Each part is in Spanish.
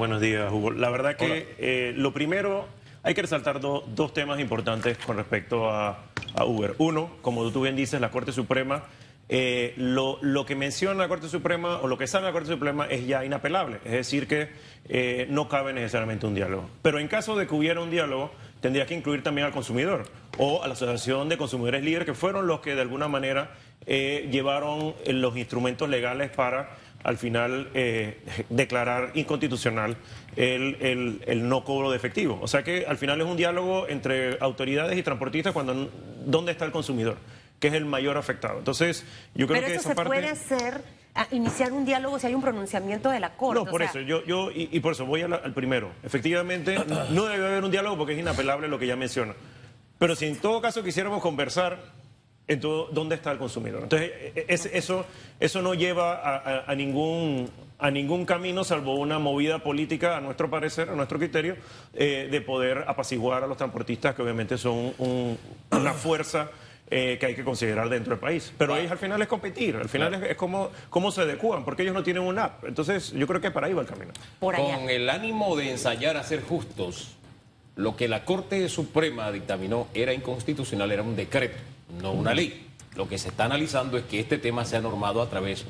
Buenos días, Hugo. La verdad que eh, lo primero, hay que resaltar do- dos temas importantes con respecto a, a Uber. Uno, como tú bien dices, la Corte Suprema, eh, lo, lo que menciona la Corte Suprema o lo que sabe la Corte Suprema es ya inapelable. Es decir, que eh, no cabe necesariamente un diálogo. Pero en caso de que hubiera un diálogo, tendría que incluir también al consumidor o a la Asociación de Consumidores Líderes, que fueron los que de alguna manera eh, llevaron los instrumentos legales para al final eh, declarar inconstitucional el, el- el no cobro de efectivo. O sea que al final es un diálogo entre autoridades y transportistas cuando dónde está el consumidor, que es el mayor afectado. Entonces, yo creo Pero que eso esa se parte... puede hacer, a iniciar un diálogo si hay un pronunciamiento de la Corte. No, o por sea, eso, yo, yo y, y por eso voy la- al primero. Efectivamente, no debe haber un diálogo porque es inapelable lo que ya menciona. Pero si en todo caso quisiéramos conversar, entonces, ¿dónde está el consumidor? Entonces, e- es- eso, eso no lleva a, a- a ningún, a ningún camino, salvo una movida política, a nuestro parecer, a nuestro criterio, eh, de poder apaciguar a los transportistas, que obviamente son un- una fuerza eh, que hay que considerar dentro del país. Pero ellos al final es competir, al final es, es como cómo se adecúan, porque ellos no tienen un app. Entonces, yo creo que para ahí va el camino. por allá. Con el ánimo de ensayar a ser justos, lo que la Corte Suprema dictaminó era inconstitucional, era un decreto, no una ley. Lo que se está analizando es que este tema sea normado a través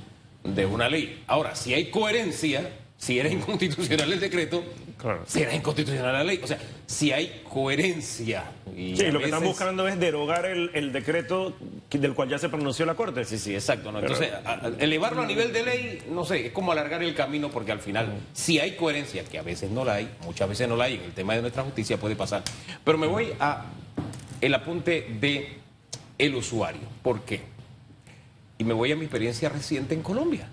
de una ley. Ahora, si hay coherencia, si era inconstitucional el decreto, Claro. será inconstitucional la ley. O sea, si hay coherencia. Y Sí, lo que están buscando es derogar el, el decreto del cual ya se pronunció la Corte. Sí, sí, exacto. ¿no? Pero- Entonces, a- a- elevarlo a nivel de ley, no sé, es como alargar el camino porque al final, si hay coherencia, que a veces no la hay, muchas veces no la hay, en el tema de nuestra justicia puede pasar. Pero me voy a el apunte de el usuario. ¿Por qué? Y me voy a mi experiencia reciente en Colombia.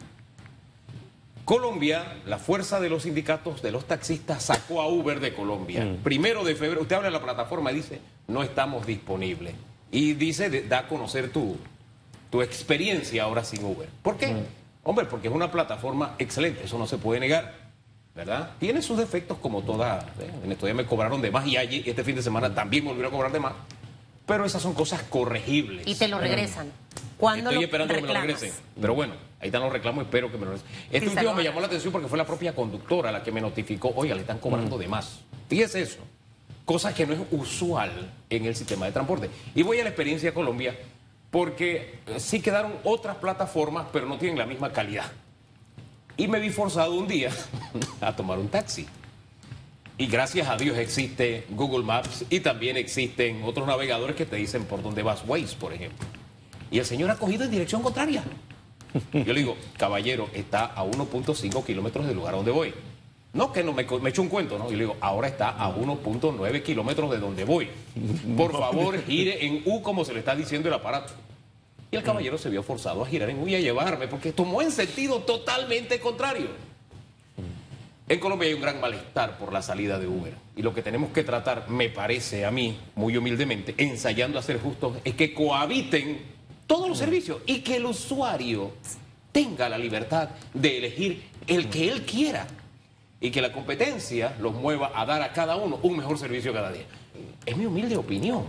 Colombia, la fuerza de los sindicatos de los taxistas sacó a Uber de Colombia. Primero de febrero, usted habla de la plataforma y dice, no estamos disponibles. Y dice, da a conocer tu, tu experiencia ahora sin Uber. ¿Por qué? Hombre, porque es una plataforma excelente, eso no se puede negar, ¿verdad? Tiene sus defectos como toda, ¿eh? en estos días me cobraron de más y allí, este fin de semana también me volvieron a cobrar de más. Pero esas son cosas corregibles. Y te lo regresan. Cuando Estoy lo esperando que me lo regresen. Pero bueno, ahí están los reclamos, espero que me lo regresen. Este Sí, último me llamó la atención porque fue la propia conductora la que me notificó, oiga, le están cobrando de más. Fíjese eso. Cosa que no es usual en el sistema de transporte. Y voy a la experiencia de Colombia porque eh, sí quedaron otras plataformas, pero no tienen la misma calidad. Y me vi forzado un día a tomar un taxi. Y gracias a Dios existe Google Maps y también existen otros navegadores que te dicen por dónde vas, Waze, por ejemplo. Y el señor ha cogido en dirección contraria. Yo le digo, caballero, está a 1.5 kilómetros del lugar donde voy. No, que no me, me echo un cuento, ¿no? Y le digo, ahora está a 1.9 kilómetros de donde voy. Por favor, gire en U como se le está diciendo el aparato. Y el caballero se vio forzado a girar en U y a llevarme porque tomó en sentido totalmente contrario. En Colombia hay un gran malestar por la salida de Uber. Y lo que tenemos que tratar, me parece a mí, muy humildemente, ensayando a ser justos, es que cohabiten todos los servicios y que el usuario tenga la libertad de elegir el que él quiera. Y que la competencia los mueva a dar a cada uno un mejor servicio cada día. Es mi humilde opinión.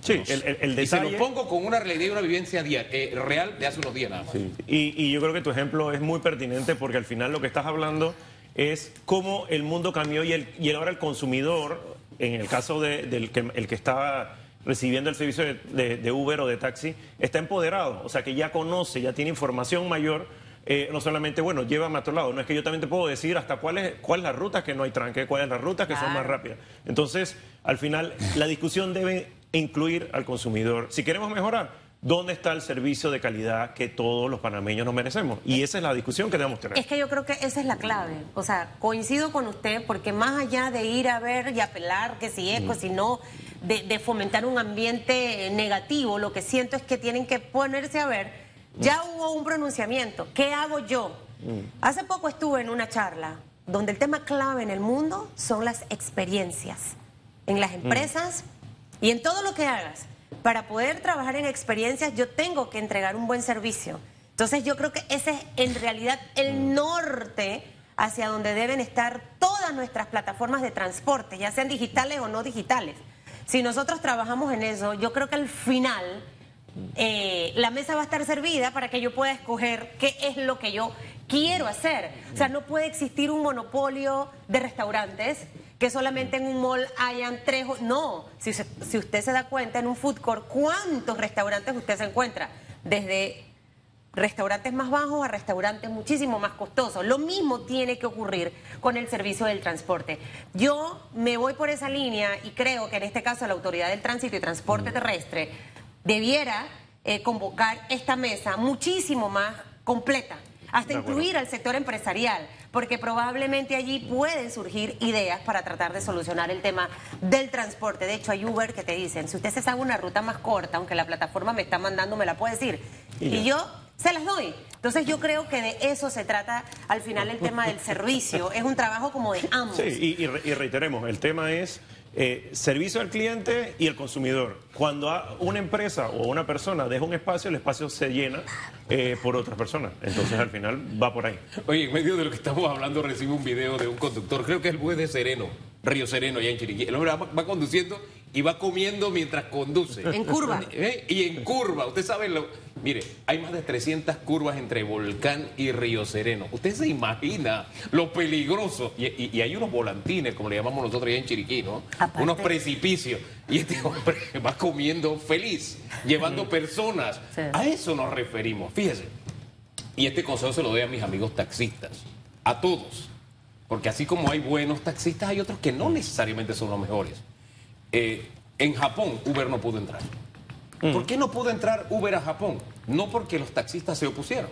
Sí, el, el- el Y se lo pongo con una realidad y una vivencia dia- eh, real de hace unos días nada más. Y, y yo creo que tu ejemplo es muy pertinente porque al final lo que estás hablando es cómo el mundo cambió y, el, y ahora el consumidor, en el caso de- del que, el que está recibiendo el servicio de, de- de Uber o de taxi, está empoderado, o sea que ya conoce, ya tiene información mayor. eh, no solamente, bueno, llévame a otro lado, no es que yo también te puedo decir hasta cuál es, cuál es la ruta que no hay tranque, cuál es la ruta que son más rápidas. Entonces, al final, la discusión debe incluir al consumidor. Si queremos mejorar, ¿dónde está el servicio de calidad que todos los panameños nos merecemos? Y esa es la discusión que debemos tener. Es que yo creo que esa es la clave. O sea, coincido con usted porque más allá de ir a ver y apelar que si es, que si no, de, de fomentar un ambiente negativo, lo que siento es que tienen que ponerse a ver, ya hubo un pronunciamiento, ¿qué hago yo? Hace poco estuve en una charla donde el tema clave en el mundo son las experiencias. En las empresas y en todo lo que hagas. Para poder trabajar en experiencias yo tengo que entregar un buen servicio. Entonces yo creo que ese es en realidad el norte hacia donde deben estar todas nuestras plataformas de transporte, ya sean digitales o no digitales. Si nosotros trabajamos en eso, yo creo que al final eh, la mesa va a estar servida para que yo pueda escoger qué es lo que yo quiero hacer. O sea, no puede existir un monopolio de restaurantes que solamente en un mall hayan tres. No, si, si usted se da cuenta en un food court, ¿cuántos restaurantes usted se encuentra? Desde restaurantes más bajos a restaurantes muchísimo más costosos. Lo mismo tiene que ocurrir con el servicio del transporte. Yo me voy por esa línea y creo que en este caso la Autoridad del Tránsito y Transporte mm. Terrestre debiera eh, convocar esta mesa muchísimo más completa, hasta incluir al sector empresarial, porque probablemente allí pueden surgir ideas para tratar de solucionar el tema del transporte. De hecho, hay Uber que te dicen, si usted se sabe una ruta más corta, aunque la plataforma me está mandando, me la puede decir. y yo se las doy. Entonces yo creo que de eso se trata al final el tema del servicio. Es un trabajo como de ambos. Sí, y, reiteremos, el tema es eh, servicio al cliente y el consumidor. Cuando una empresa o una persona deja un espacio, el espacio se llena eh, por otra persona. Entonces al final va por ahí. Oye, en medio de lo que estamos hablando recibo un video de un conductor, creo que es el juez de Sereno, Río Sereno, allá en Chiriquí. El hombre va conduciendo y va comiendo mientras conduce. En curva. ¿Eh? Y en curva. Usted sabe, lo... mire, hay más de 300 curvas entre Volcán y Río Sereno. Usted se imagina lo peligroso. Y, hay unos volantines, como le llamamos nosotros allá en Chiriquí, ¿no? Unos precipicios. Y este hombre va comiendo feliz, llevando personas. A eso nos referimos. Fíjese. Y este consejo se lo doy a mis amigos taxistas. A todos. Porque así como hay buenos taxistas, hay otros que no necesariamente son los mejores. Eh, en Japón Uber no pudo entrar. Mm. ¿Por qué no pudo entrar Uber a Japón? No porque los taxistas se opusieron,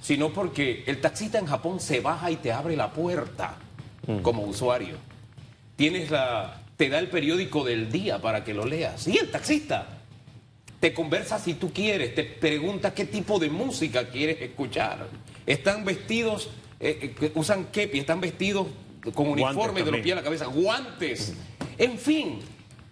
sino porque el taxista en Japón se baja y te abre la puerta mm. como usuario. Tienes la, te da el periódico del día para que lo leas. Y el taxista te conversa si tú quieres, te pregunta qué tipo de música quieres escuchar. Están vestidos, eh, eh, usan kepi, están vestidos con uniforme de los pies a la cabeza, guantes. Mm. En fin,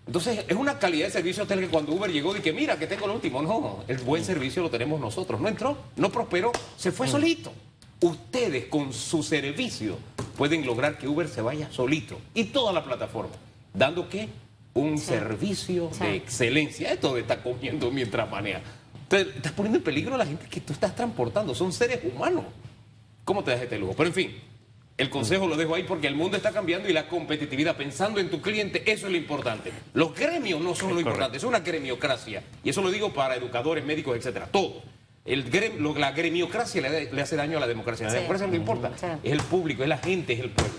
entonces, es una calidad de servicio hotel que cuando Uber llegó, dije, mira, que tengo lo último. No, el buen servicio lo tenemos nosotros. No entró, no prosperó, se fue mm. solito. Ustedes con su servicio pueden lograr que Uber se vaya solito y toda la plataforma. ¿Dando qué? Un servicio de excelencia. Esto de estar comiendo mientras maneja. estás poniendo en peligro a la gente que tú estás transportando. Son seres humanos. ¿Cómo te das este lujo? Pero en fin, el consejo lo dejo ahí porque el mundo está cambiando y la competitividad, pensando en tu cliente, eso es lo importante. Los gremios no son lo importante, es una gremiocracia. Y eso lo digo para educadores, médicos, etcétera. Todo. El la gremiocracia le, hace daño a la democracia. La democracia no importa. Es el público, es la gente, es el pueblo.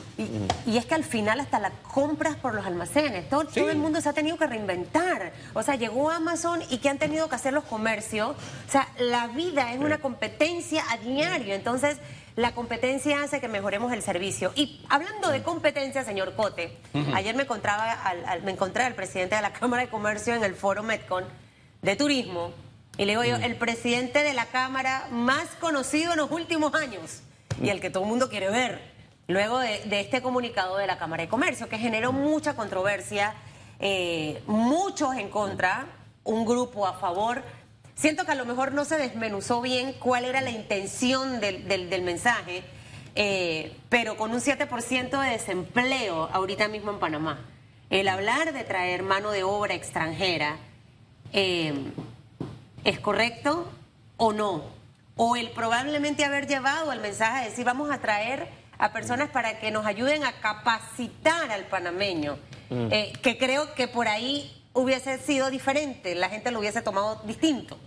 Y, es que al final hasta las compras por los almacenes, todo, todo, el mundo se ha tenido que reinventar. O sea, llegó Amazon y que han tenido que hacer los comercios. O sea, la vida es una competencia a diario. Entonces la competencia hace que mejoremos el servicio. Y hablando de competencia, señor Cote, ayer me encontraba al, me encontré al presidente de la Cámara de Comercio en el foro Metcon de Turismo. Y le digo yo, el presidente de la Cámara más conocido en los últimos años y el que todo el mundo quiere ver. Luego de, este comunicado de la Cámara de Comercio, que generó mucha controversia, eh, muchos en contra, un grupo a favor Siento que a lo mejor no se desmenuzó bien cuál era la intención del, mensaje, eh, pero con un 7% de desempleo ahorita mismo en Panamá, el hablar de traer mano de obra extranjera, eh, ¿es correcto o no? O el probablemente haber llevado el mensaje de decir vamos a traer a personas para que nos ayuden a capacitar al panameño, mm. eh, que creo que por ahí hubiese sido diferente, la gente lo hubiese tomado distinto.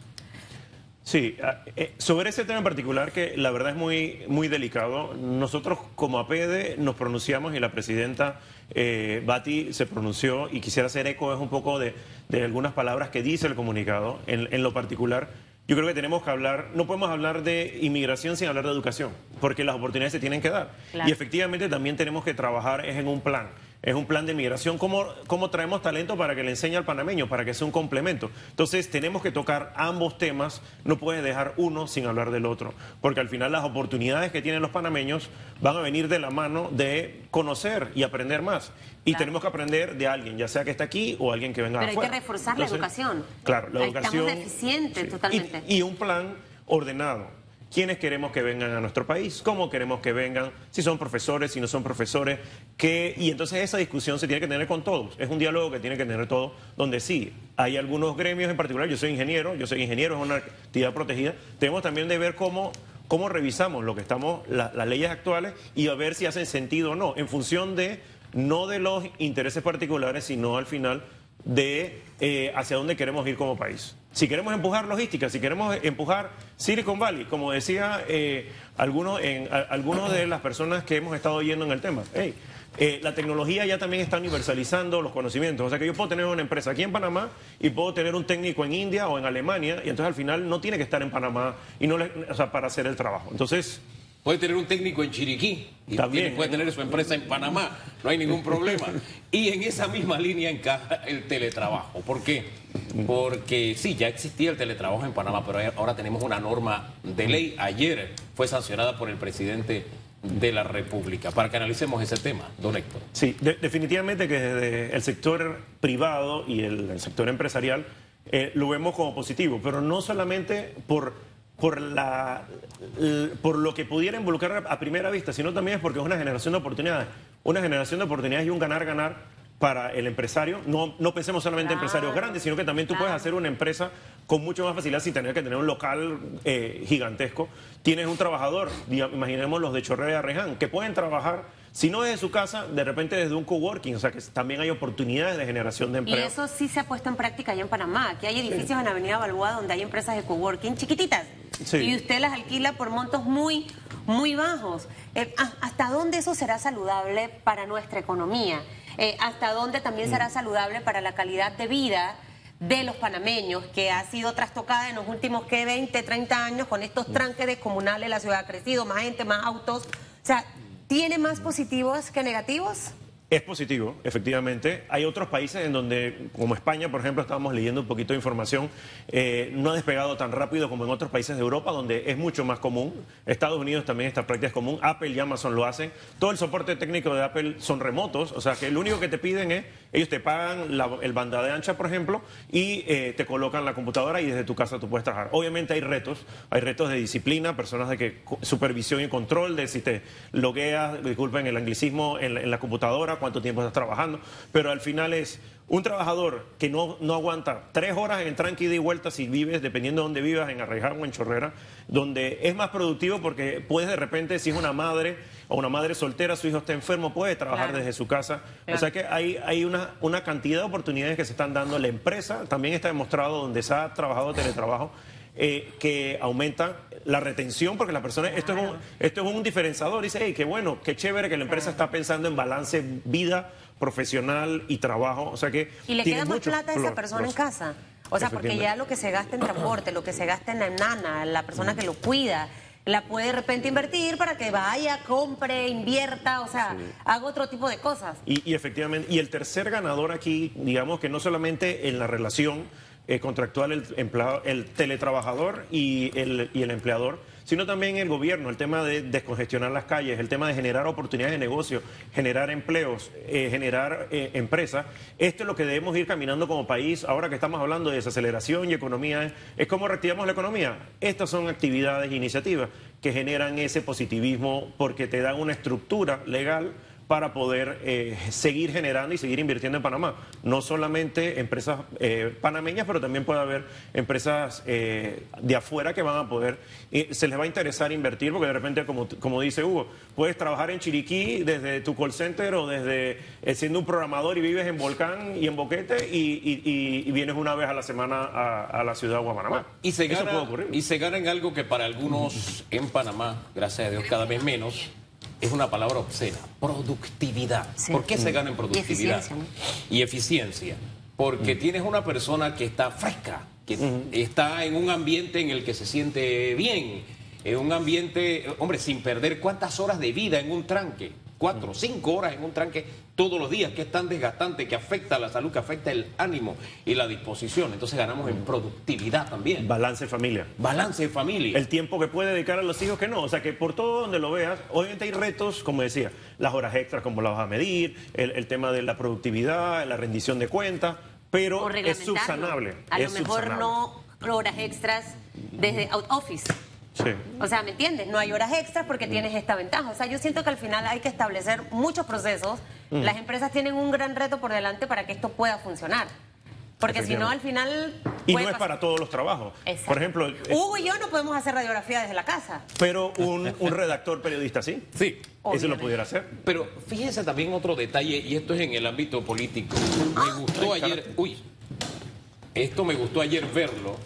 Sí, ah, eh, sobre ese tema en particular que la verdad es muy, muy delicado, nosotros como APD nos pronunciamos y la presidenta eh, Bati se pronunció y quisiera hacer eco es un poco de, algunas palabras que dice el comunicado en, lo particular. Yo creo que tenemos que hablar, no podemos hablar de inmigración sin hablar de educación, porque las oportunidades se tienen que dar. Y efectivamente también tenemos que trabajar es en un plan es un plan de migración. ¿Cómo, ¿Cómo, traemos talento para que le enseñe al panameño, para que sea un complemento? Entonces, tenemos que tocar ambos temas, no puedes dejar uno sin hablar del otro, porque al final las oportunidades que tienen los panameños van a venir de la mano de conocer y aprender más. Y tenemos que aprender de alguien, ya sea que está aquí o alguien que venga Pero hay que reforzar la educación. Claro, la educación. Estamos deficientes totalmente. y un plan ordenado quiénes queremos que vengan a nuestro país, cómo queremos que vengan, si son profesores, si no son profesores, qué, y entonces esa discusión se tiene que tener con todos. Es un diálogo que tiene que tener todo, donde sí, hay algunos gremios en particular, yo soy ingeniero, yo soy ingeniero, es una actividad protegida, tenemos también de ver cómo cómo revisamos lo que estamos, la- las leyes actuales y a ver si hacen sentido o no, en función de, no de los intereses particulares, sino al final de eh, hacia dónde queremos ir como país. Si queremos empujar logística, si queremos empujar Silicon Valley, como decía eh, algunos, en, a- algunos de las personas que hemos estado oyendo en el tema, eh, la tecnología ya también está universalizando los conocimientos. O sea que yo puedo tener una empresa aquí en Panamá y puedo tener un técnico en India o en Alemania y entonces al final no tiene que estar en Panamá y no le- o sea, para hacer el trabajo. Entonces, Puede tener un técnico en Chiriquí y También. puede tener su empresa en Panamá, no hay ningún problema. Y en esa misma línea encaja el teletrabajo. ¿Por qué? Porque sí, ya existía el teletrabajo en Panamá, pero ahora tenemos una norma de ley. Ayer fue sancionada por el presidente de la República. Para que analicemos ese tema, don Héctor. Sí, de- definitivamente que desde el sector privado y el, el sector empresarial eh, lo vemos como positivo, pero no solamente por, por, la, por lo que pudiera involucrar a primera vista, sino también es porque es una generación de oportunidades. Una generación de oportunidades y un ganar-ganar para el empresario. No, no pensemos solamente en Claro. empresarios grandes, sino que también tú puedes hacer una empresa con mucho más facilidad sin tener que tener un local eh, gigantesco. Tienes un trabajador, imaginemos los de Chorrera y Arreján, que pueden trabajar, si no desde su casa, de repente desde un coworking. O sea que también hay oportunidades de generación de Y empleo. eso sí se ha puesto en práctica allá en Panamá. Aquí hay edificios en Avenida Balboa donde hay empresas de coworking chiquititas. Sí. Y usted las alquila por montos muy, muy bajos. Eh, ¿a- ¿Hasta dónde eso será saludable para nuestra economía? Eh, ¿Hasta dónde también será saludable para la calidad de vida? de los panameños, que ha sido trastocada en los últimos ¿qué? 20, 30 años con estos tranques descomunales, la ciudad ha crecido, más gente, más autos. O sea, ¿tiene más positivos que negativos? Es positivo, efectivamente. Hay otros países en donde, como España, por ejemplo, estábamos leyendo un poquito de información, eh, no ha despegado tan rápido como en otros países de Europa, donde es mucho más común. Estados Unidos también esta práctica es común. Apple y Amazon lo hacen. Todo el soporte técnico de Apple son remotos, o sea que lo único que te piden es, ellos te pagan la- el banda de ancha, por ejemplo, y eh, te colocan la computadora y desde tu casa tú puedes trabajar. Obviamente hay retos, hay retos de disciplina, personas de que supervisión y control, de si te logueas, disculpen el anglicismo, en la, en la computadora, cuánto tiempo estás trabajando, pero al final es un trabajador que no, no aguanta tres horas en ida y vuelta si vives, dependiendo de dónde vivas, en Arreján o en Chorrera, donde es más productivo porque puedes de repente, si es una madre o una madre soltera, su hijo está enfermo, puede trabajar Claro. desde su casa. O sea que hay, hay una, una cantidad de oportunidades que se están dando. La empresa también está demostrado donde se ha trabajado teletrabajo. eh, que aumenta la retención porque la persona esto es un, esto es un diferenciador dice hey, qué bueno qué chévere que la empresa está pensando en balance vida profesional y trabajo o sea que Y le queda más plata a esa persona en casa. O sea, porque ya lo que se gasta en transporte, lo que se gasta en la nana, la persona que lo cuida, la puede de repente invertir para que vaya, compre, invierta, o sea, haga otro tipo de cosas. Y, y efectivamente, y el tercer ganador aquí, digamos que no solamente en la relación eh, contractual el, empleado, el teletrabajador y el, y el empleador, sino también el gobierno, el tema de descongestionar las calles, el tema de generar oportunidades de negocio, generar empleos, eh, generar eh, empresas. Esto es lo que debemos ir caminando como país. Ahora que estamos hablando de desaceleración y economía, es, cómo reactivamos la economía. Estas son actividades e iniciativas que generan ese positivismo porque te dan una estructura legal para poder eh, seguir generando y seguir invirtiendo en Panamá. No solamente empresas eh, panameñas, pero también puede haber empresas eh, de afuera que van a poder, se les va a interesar invertir, porque de repente, como, como dice Hugo, puedes trabajar en Chiriquí desde tu call center o desde eh, siendo un programador y vives en Volcán y en Boquete y, y- y- y vienes una vez a la semana a, a la ciudad de Panamá. Y se, Eso puede ocurrir. y se gana en algo que para algunos en Panamá, gracias a Dios, cada vez menos, es una palabra obscena, productividad. Sí. ¿Por qué se gana en productividad? eficiencia, ¿no? Y eficiencia. Porque tienes una persona que está fresca, que está en un ambiente en el que se siente bien, en un ambiente, hombre, sin perder cuántas horas de vida en un tranque, cuatro, cinco horas en un tranque todos los días, que es tan desgastante, que afecta a la salud, que afecta el ánimo y la disposición. Entonces ganamos en productividad también. Balance familia. Balance de familia. el tiempo que puede dedicar a los hijos que no. O sea, que por todo donde lo veas, obviamente hay retos, como decía, las horas extras, cómo las vas a medir, el, el tema de la productividad, la rendición de cuentas, pero es subsanable. A es lo mejor subsanable. no horas extras desde out office. Sí. O sea, ¿me entiendes? No hay horas extras porque tienes esta ventaja. O sea, yo siento que al final hay que establecer muchos procesos. Las empresas tienen un gran reto por delante para que esto pueda funcionar. Porque si no, al final. Y no es pasar- para todos los trabajos. Exacto. Por ejemplo, eh, Hugo y yo no podemos hacer radiografía desde la casa. pero un, un redactor periodista sí. Sí. Ese lo Obviamente. pudiera hacer. Pero fíjense también otro detalle, y esto es en el ámbito político. Me gustó ayer, uy, esto me gustó ayer verlo,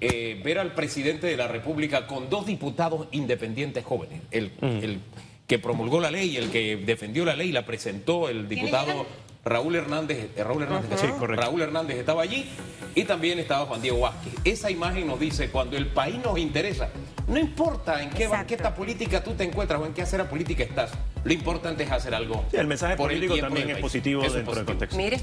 eh, ver al presidente de la República con dos diputados independientes jóvenes, el, el que promulgó la ley, el que defendió la ley, la presentó, el diputado? Raúl Hernández, eh, Raúl Hernández, Sí, correcto. Raúl Hernández estaba allí y también estaba Juan Diego Vázquez. Esa imagen nos dice, cuando el país nos interesa, no importa en qué, esta política tú te encuentras o en qué acera política estás, lo importante es hacer algo. Sí, el mensaje por político también es positivo Eso dentro del contexto. Mire.